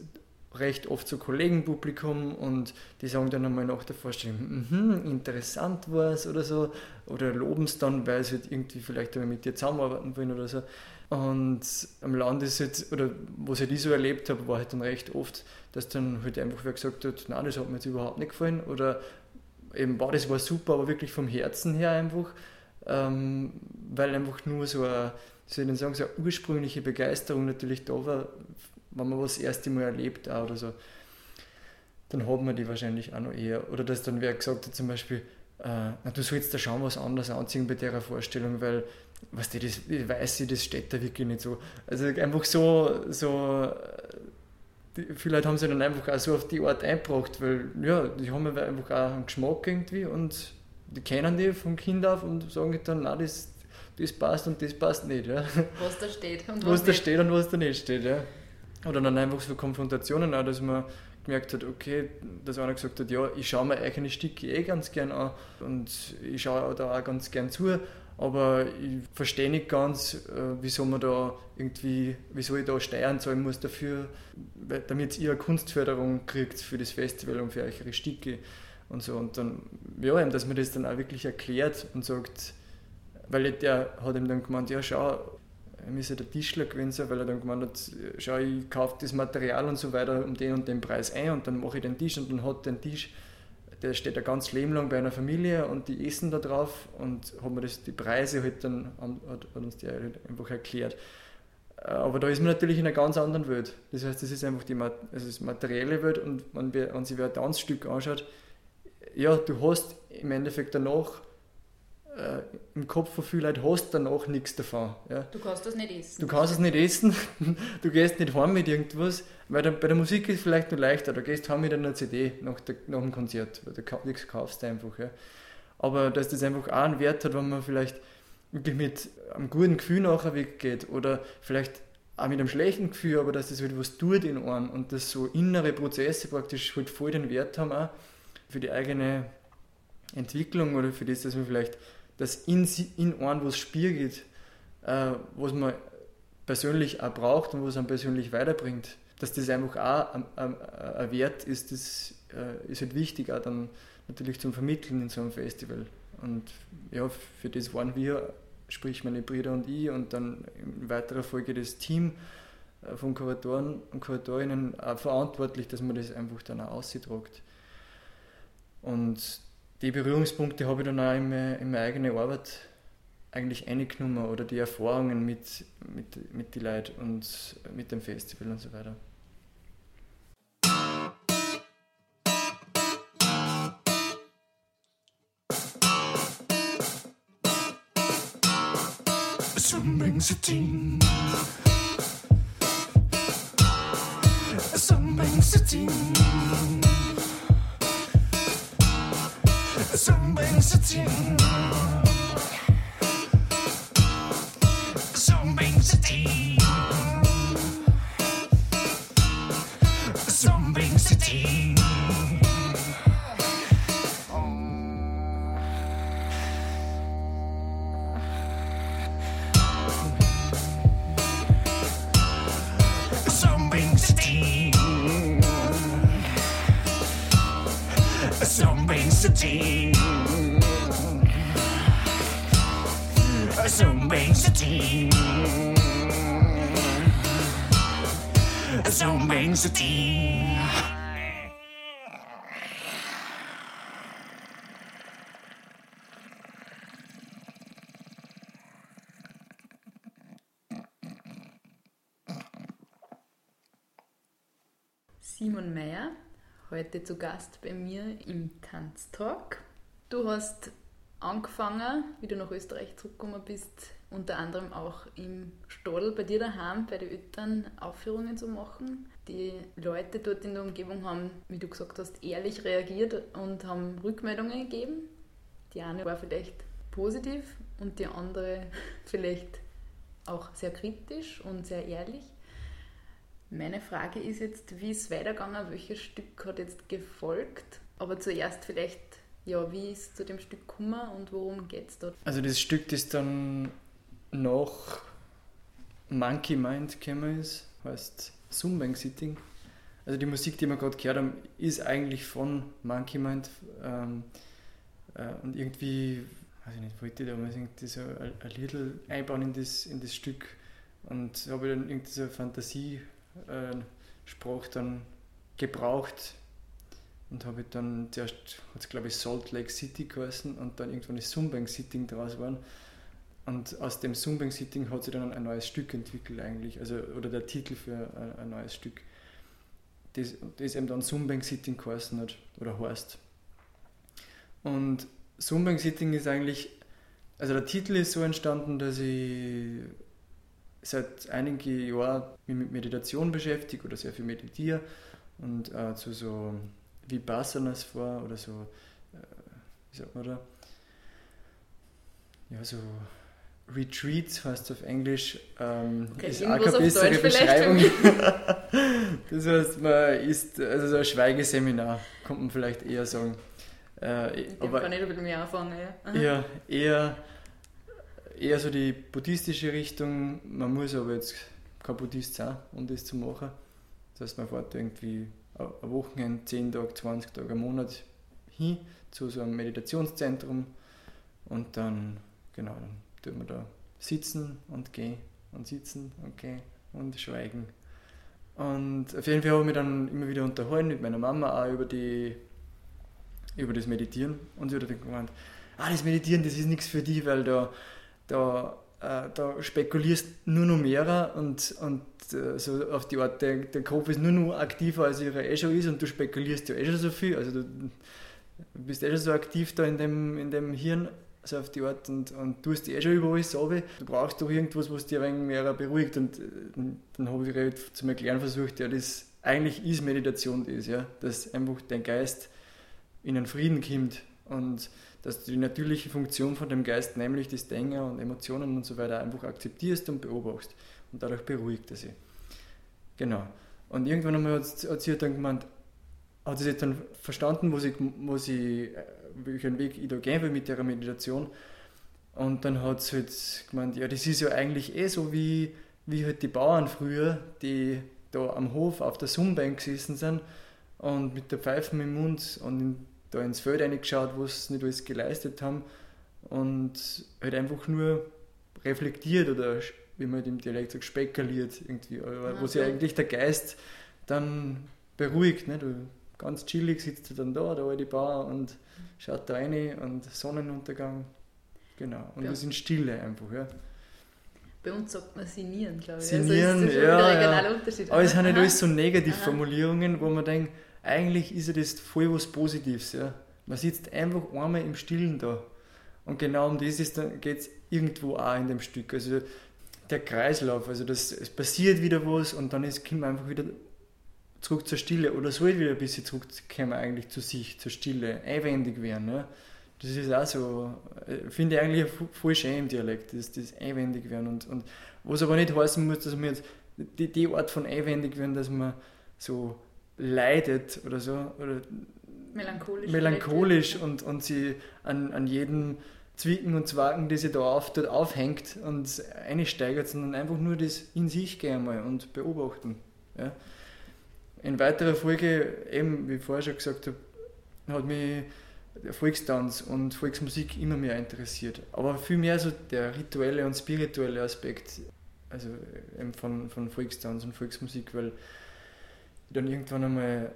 recht oft so Kollegenpublikum und die sagen dann einmal nach der Vorstellung, mhm, interessant war es oder so, oder loben es dann, weil sie halt irgendwie vielleicht mit dir zusammenarbeiten wollen oder so. Und am Land ist jetzt, oder was halt ich so erlebt habe, war halt dann recht oft, dass dann halt einfach wer gesagt hat, nein, das hat mir jetzt überhaupt nicht gefallen, oder eben, wow, das war super, aber wirklich vom Herzen her einfach, ähm, weil einfach nur so eine, soll ich sagen, so eine ursprüngliche Begeisterung natürlich da war wenn man was das erste Mal erlebt oder so, dann hat man die wahrscheinlich auch noch eher. Oder dass dann wer gesagt hat zum Beispiel, äh, na, du sollst da schauen, was anderes anziehen bei der Vorstellung, weil, was die, das, ich weiß, das steht da wirklich nicht so. Also einfach so, so die, viele Leute haben sich dann einfach auch so auf die Art eingebracht, weil ja, die haben einfach auch einen Geschmack irgendwie und die kennen die vom Kind auf und sagen dann, na das, das passt und das passt nicht. Ja. Was da steht und was, was da steht und was da nicht steht. Ja. Oder dann einfach so Konfrontationen auch, dass man gemerkt hat, okay, dass einer gesagt hat, ja, ich schaue mir eigene Stücke eh ganz gern an und ich schaue da auch ganz gern zu, aber ich verstehe nicht ganz, äh, wieso man da irgendwie, wieso ich da Steuern zahlen muss dafür, damit ihr Kunstförderung kriegt für das Festival und für eure Stücke und so. Und dann, ja, dass man das dann auch wirklich erklärt und sagt, weil der hat ihm dann gemeint, ja schau, er müsse der Tischler gewesen weil er dann gemeint hat, schau, ich kaufe das Material und so weiter um den und den Preis ein und dann mache ich den Tisch und dann hat den Tisch, der steht ein ganz Leben lang bei einer Familie und die essen da drauf und haben wir das, die Preise halt dann, hat, hat uns die halt einfach erklärt. Äh, aber da ist man natürlich in einer ganz anderen Welt. Das heißt, das ist einfach die also das materielle Welt und wenn, wenn sich ein Tanzstück anschaut, ja, du hast im Endeffekt danach äh, im Kopf vielen Leuten hast danach nichts davon. Ja. Du kannst das nicht essen. Du kannst es nicht essen, du gehst nicht heim mit irgendwas, weil der, bei der Musik ist es vielleicht nur leichter, du gehst heim mit einer CD nach, der, nach dem Konzert, weil du nichts kaufst einfach. Ja. Aber dass das einfach auch einen Wert hat, wenn man vielleicht wirklich mit einem guten Gefühl nachher weggeht oder vielleicht auch mit einem schlechten Gefühl, aber dass das halt was tut in einem und dass so innere Prozesse praktisch halt voll den Wert haben auch für die eigene Entwicklung oder für das, dass man vielleicht dass in, in einem was spiegelt, äh, was man persönlich auch braucht und was einem persönlich weiterbringt, dass das einfach auch ein, ein, Wert ist, das äh, ist halt wichtig, auch dann natürlich zum Vermitteln in so einem Festival. Und ja, für das waren wir, sprich meine Brüder und ich und dann in weiterer Folge das Team, äh, von Kuratoren und Kuratorinnen auch verantwortlich, dass man das einfach dann auch ausdruckt. Und die Berührungspunkte habe ich dann auch in meine, in eigene Arbeit eigentlich eingenommen oder die Erfahrungen mit, mit, mit den Leuten und mit dem Festival und so weiter. Swimming City. Swimming Mình. so makes a team. So makes a team. Simon Meyer, heute zu Gast bei mir im Tanztalk. Du hast angefangen, wie du nach Österreich zurückgekommen bist, unter anderem auch im Stadl bei dir daheim, bei den Eltern Aufführungen zu machen. Die Leute dort in der Umgebung haben, wie du gesagt hast, ehrlich reagiert und haben Rückmeldungen gegeben. Die eine war vielleicht positiv und die andere vielleicht auch sehr kritisch und sehr ehrlich. Meine Frage ist jetzt, wie ist es weitergegangen? Welches Stück hat jetzt gefolgt? Aber zuerst vielleicht, ja, wie ist es zu dem Stück gekommen und worum geht es dort? Also das Stück, das dann nach Monkey Mind gekommen ist, heißt Sumbang Sitting. Also die Musik, die wir gerade gehört haben, ist eigentlich von Monkey Mind. Ähm, äh, und irgendwie, weiß ich nicht, wollte ich damals irgendwie so ein, Little einbauen in das, in das Stück. Und habe dann irgendwie so eine Fantasie äh, dann gebraucht und habe dann zuerst hat es glaube ich Salt Lake City geheißen und dann irgendwann ist Sumbang Sitting draus geworden. Und aus dem Sumbang Sitting hat sich dann ein neues Stück entwickelt eigentlich also oder der Titel für ein, ein neues Stück. Das, das eben dann Sumbang Sitting geheißen hat oder heißt. Und Sumbang Sitting ist eigentlich also der Titel ist so entstanden dass ich seit einigen Jahren mich mit Meditation beschäftige oder sehr viel meditiere und äh, zu so Vipassanas vor oder so, äh, wie sagt man da? Ja, so Retreats heißt es auf Englisch, ähm, Okay, ist auch keine bessere Beschreibung. das heißt, man ist, also so ein Schweigeseminar, kommt man vielleicht eher sagen. Äh, Mit aber kann ich bisschen mehr anfangen. Ja. Aha. ja, eher, eher so die buddhistische Richtung. Man muss aber jetzt kein Buddhist sein, um das zu machen. Das heißt, man fährt irgendwie ein Wochenende, 10 Tage, 20 Tage, einen Monat hin zu so einem Meditationszentrum und dann, genau, dann tut man da sitzen und gehen und sitzen und gehen und schweigen. Und auf jeden Fall habe ich mich dann immer wieder unterhalten mit meiner Mama auch über die über das Meditieren und sie hat dann gemeint, ah, das Meditieren, das ist nichts für dich, weil da, da, äh, da spekulierst nur noch mehr und, und äh, so auf die Art, der, der Kopf ist nur noch aktiver, als er eh schon ist und du spekulierst ja eh schon so viel, also du bist eh schon so aktiv da in dem, in dem Hirn, so auf die Art und, und tust dich eh schon über alles runter. Du brauchst doch irgendwas, was dich ein wenig mehr beruhigt und äh, dann habe ich halt zum Erklären versucht, ja, das eigentlich ist Meditation das, ja, dass einfach dein Geist in einen Frieden kommt und dass du die natürliche Funktion von dem Geist, nämlich das Denken und Emotionen und so weiter, einfach akzeptierst und beobachtest. Und dadurch beruhigt er sich. Genau. Und irgendwann einmal hat, hat sie dann gemeint, hat sie dann verstanden, was ich, was ich, äh, welchen Weg ich da gehen will mit der Meditation. Und dann hat sie halt gemeint, ja, das ist ja eigentlich eh so wie, wie halt die Bauern früher, die da am Hof auf der Sumbank gesessen sind und mit der Pfeife im Mund und in, da ins Feld reingeschaut, wo sie nicht alles geleistet haben und halt einfach nur reflektiert oder wie man im Dialekt sagt, spekaliert irgendwie, aber Ja, wo sich eigentlich der Geist dann beruhigt. Ne? Du, ganz chillig sitzt du dann da, der alte Bauer und schaut da rein und Sonnenuntergang. Genau. Und Ja. wir sind Stille einfach, ja. Bei uns sagt man sinieren, glaube ich. Sinieren, also ist das ja, ja. Unterschied. Aber es sind nicht alles so Aha. Negativformulierungen, wo man denkt, eigentlich ist ja das voll was Positives. Ja. Man sitzt einfach einmal im Stillen da. Und genau um das geht es irgendwo auch in dem Stück. Also der Kreislauf, also das, es passiert wieder was und dann ist, kommt man einfach wieder zurück zur Stille oder soll wieder ein bisschen zurückkommen eigentlich zu sich, zur Stille, einwendig werden. Ja. Das ist auch so, äh, finde ich eigentlich voll schön im Dialekt, das, das einwendig werden. Und, und was aber nicht heißen muss, dass man jetzt die, die Art von einwendig werden, dass man so leidet oder so, oder Melancholisch. melancholisch vielleicht, und, und sie an, an jedem Zwicken und Zwacken, die sie da auf, dort aufhängt und einsteigert, sondern einfach nur das in sich gehen mal und beobachten. Ja. In weiterer Folge, eben wie ich vorher schon gesagt habe, hat mich der Volkstanz und Volksmusik immer mehr interessiert. Aber viel mehr so der rituelle und spirituelle Aspekt also eben von, von Volkstanz und Volksmusik, weil dann irgendwann einmal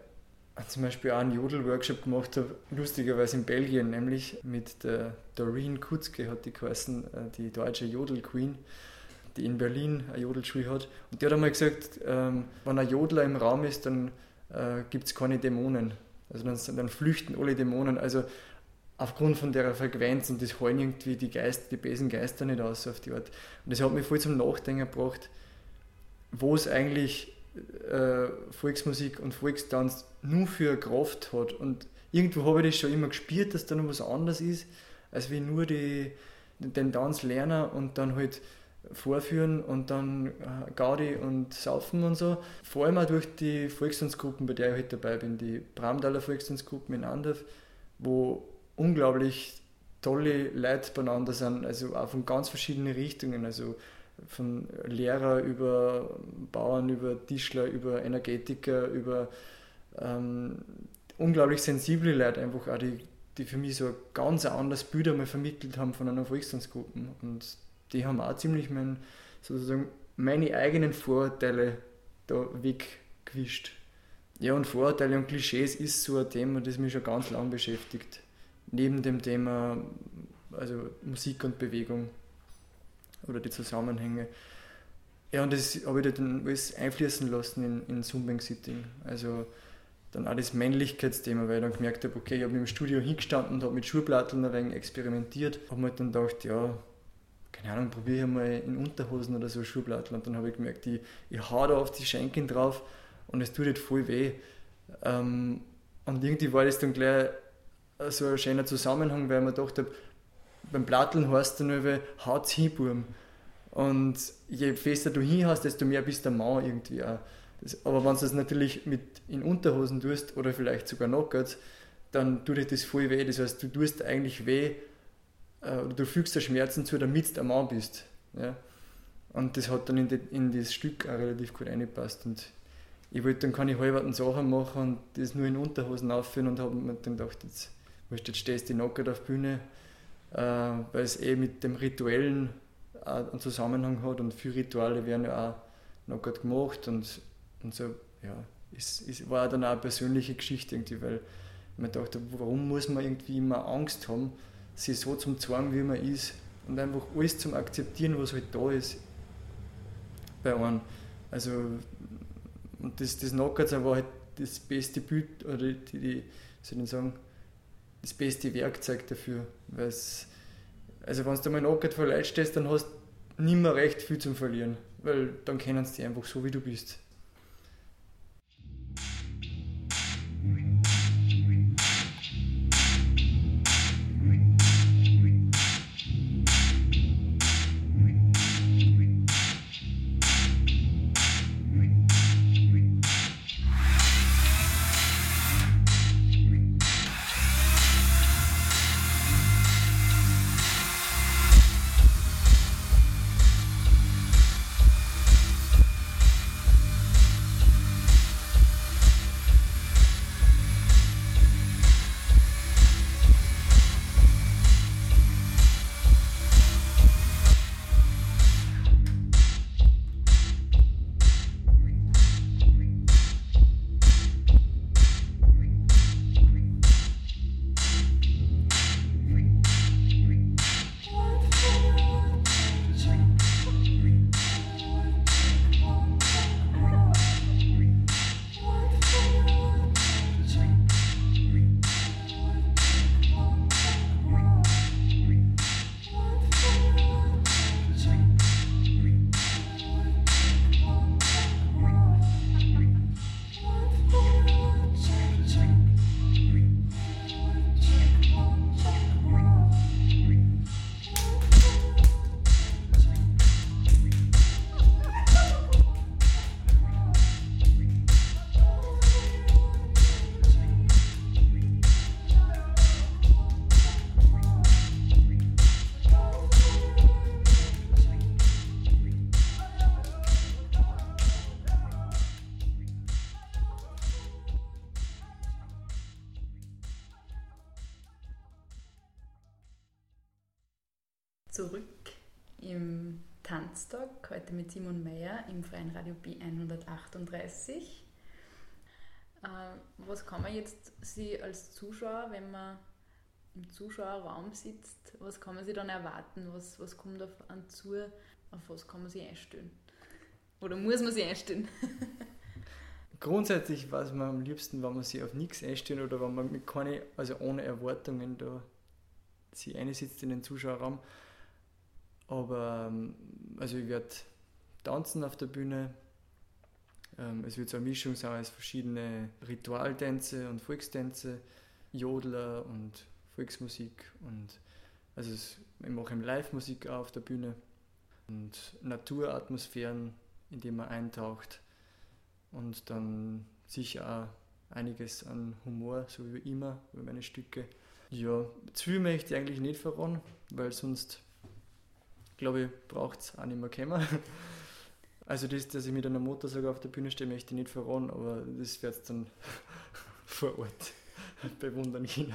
zum Beispiel auch einen Jodel-Workshop gemacht habe, lustigerweise in Belgien, nämlich mit der Doreen Kutzke hat die geheißen, äh, die deutsche Jodel-Queen, die in Berlin eine Jodelschule hat. Und die hat einmal gesagt, ähm, wenn ein Jodler im Raum ist, dann äh, gibt es keine Dämonen. Also dann, dann flüchten alle Dämonen. Also aufgrund von der Frequenz und das hallen irgendwie die Geister, die bösen Geister nicht aus auf die Art. Und das hat mich voll zum Nachdenken gebracht, wo es eigentlich äh, Volksmusik und Volkstanz nur für Kraft hat. Und irgendwo habe ich das schon immer gespürt, dass da noch was anderes ist, als wie nur die, den Tanz lernen und dann halt vorführen und dann äh, Gaudi und Saufen und so. Vor allem auch durch die Volkstanzgruppen, bei der ich heute dabei bin, die Bramdaler Volkstanzgruppen in Andorf, wo unglaublich tolle Leute beieinander sind, also auch von ganz verschiedenen Richtungen, also von Lehrer über Bauern, über Tischler, über Energetiker, über ähm, unglaublich sensible Leute, einfach auch die, die für mich so ein ganz anderes Bild einmal vermittelt haben von einer Volkstanzgruppe. Und die haben auch ziemlich mein, sozusagen meine eigenen Vorurteile da weggewischt. Ja, und Vorurteile und Klischees ist so ein Thema, das mich schon ganz lange beschäftigt. Neben dem Thema also Musik und Bewegung oder die Zusammenhänge. Ja, und das habe ich dann alles einfließen lassen in, in Zumbang Sitting. Also dann auch das Männlichkeitsthema, weil ich dann gemerkt habe, okay, ich habe im Studio hingestanden und habe mit Schulplatteln ein wenig experimentiert. Habe mir dann gedacht, ja, keine Ahnung, probiere ich mal in Unterhosen oder so Schulplatteln. Und dann habe ich gemerkt, ich, ich hau da auf die Schenken drauf und es tut jetzt voll weh. Ähm, und irgendwie war das dann gleich so ein schöner Zusammenhang, weil man gedacht habe, beim Platteln heißt dann nur, haut's hin, Burm. Und je fester du hinhaust, desto mehr bist der Mann irgendwie auch. Das, aber wenn du das natürlich mit in Unterhosen tust oder vielleicht sogar nackert, dann tut dir das voll weh. Das heißt, du tust eigentlich weh äh, oder du fügst dir Schmerzen zu, damit du ein Mann bist. Ja? Und das hat dann in, die, in das Stück auch relativ gut reingepasst. Und ich wollte dann keine halberten Sachen machen und das nur in Unterhosen aufführen und habe mir dann gedacht, jetzt, jetzt stehst du nackert auf Bühne, weil es eh mit dem Rituellen auch einen Zusammenhang hat und viele Rituale werden ja auch nackert gemacht und, und so, ja, es, es war dann auch eine persönliche Geschichte irgendwie, weil mir dachte, warum muss man irgendwie immer Angst haben, sich so zum Zwang, wie man ist und einfach alles zum Akzeptieren, was halt da ist bei einem. Also, und das, das Nackertsein war halt das beste Bild, oder die, die soll ich sagen, das beste Werkzeug dafür. Weil's, also wenn du mal nackert vor Leuten stehst, dann hast du nicht mehr recht viel zum Verlieren, weil dann kennen sie dich einfach so, wie du bist. Tanztag, heute mit Simon Meyer im Freien Radio B138. Äh, was kann man jetzt Sie als Zuschauer, wenn man im Zuschauerraum sitzt, was kann man sich dann erwarten? Was, was kommt auf einen zu? Auf was kann man sich einstellen? Oder muss man sich einstellen? Grundsätzlich weiß man am liebsten, wenn man sich auf nichts einstellt oder wenn man mit keine, also ohne Erwartungen da sich einsitzt in den Zuschauerraum. Aber ähm, also ich werde tanzen auf der Bühne. Ähm, es wird so eine Mischung sein aus verschiedene Ritualtänze und Volkstänze, Jodler und Volksmusik und also es, ich mache Live-Musik auf der Bühne und Naturatmosphären, in die man eintaucht und dann sicher auch einiges an Humor, so wie immer, über meine Stücke. Ja, zu viel möchte ich eigentlich nicht verraten, weil sonst, glaube ich, braucht es auch nicht mehr kommen. Also das, dass ich mit einer Motorsäge auf der Bühne stehe, möchte ich nicht verraten, aber das wird es dann vor Ort bewundern können.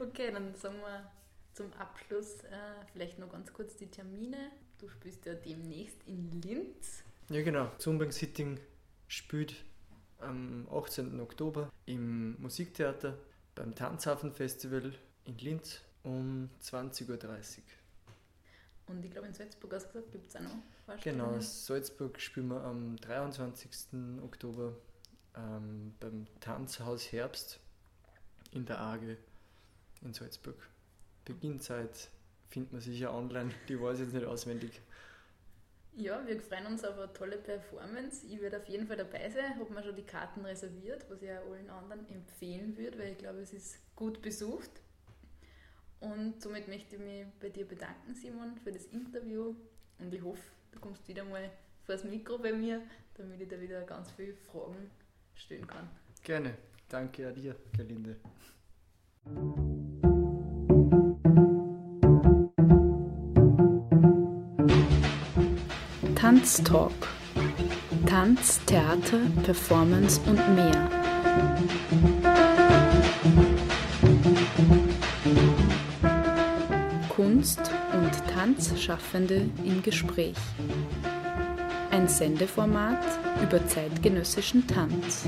okay, dann sagen wir zum Abschluss äh, vielleicht noch ganz kurz die Termine. Du spielst ja demnächst in Linz. Ja genau, Zumbang Sitting spielt am 18. Oktober im Musiktheater beim Tanzhafen-Festival in Linz um 20.30 Uhr. Und ich glaube, in Salzburg, hast du gesagt, gibt es auch noch? Genau, in Salzburg spielen wir am 23. Oktober ähm, beim Tanzhaus Herbst in der AGE in Salzburg. Beginnzeit findet man sicher online, die weiß ich jetzt nicht auswendig. Ja, wir freuen uns auf eine tolle Performance. Ich werde auf jeden Fall dabei sein, habe mir schon die Karten reserviert, was ich auch allen anderen empfehlen würde, weil ich glaube, es ist gut besucht. Und somit möchte ich mich bei dir bedanken, Simon, für das Interview und ich hoffe, du kommst wieder mal vor das Mikro bei mir, damit ich da wieder ganz viele Fragen stellen kann. Gerne. Danke an dir, Gerlinde. Tanztalk. Tanz, Theater, Performance und mehr. Tanzschaffende im Gespräch. Ein Sendeformat über zeitgenössischen Tanz.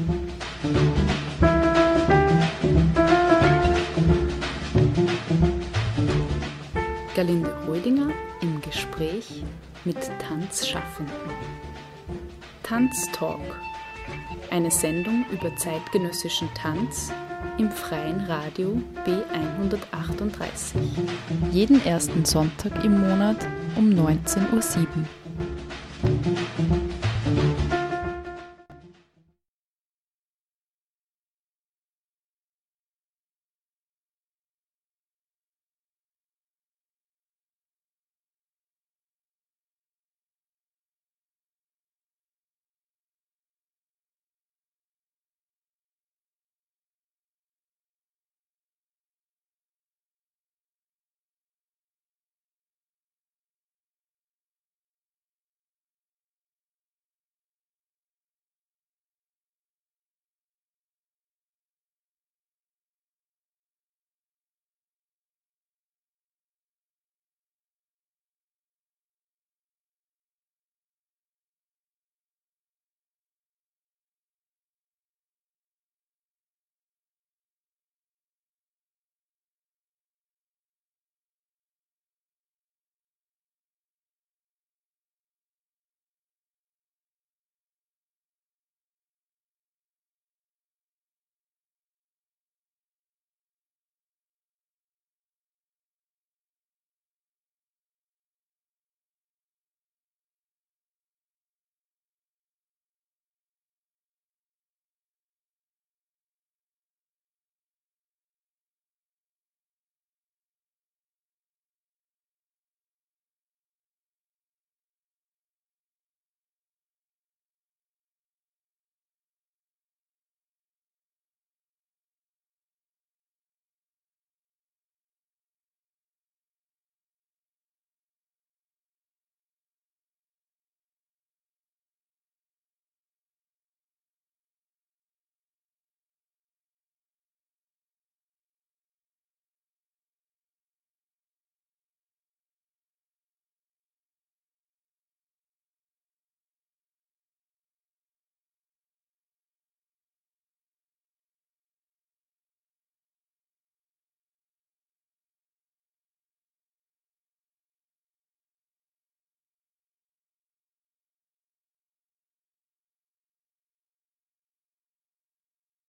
Galinde Rödinger im Gespräch mit Tanzschaffenden. Tanztalk. Eine Sendung über zeitgenössischen Tanz im freien Radio B138. Jeden ersten Sonntag im Monat um 19.07 Uhr.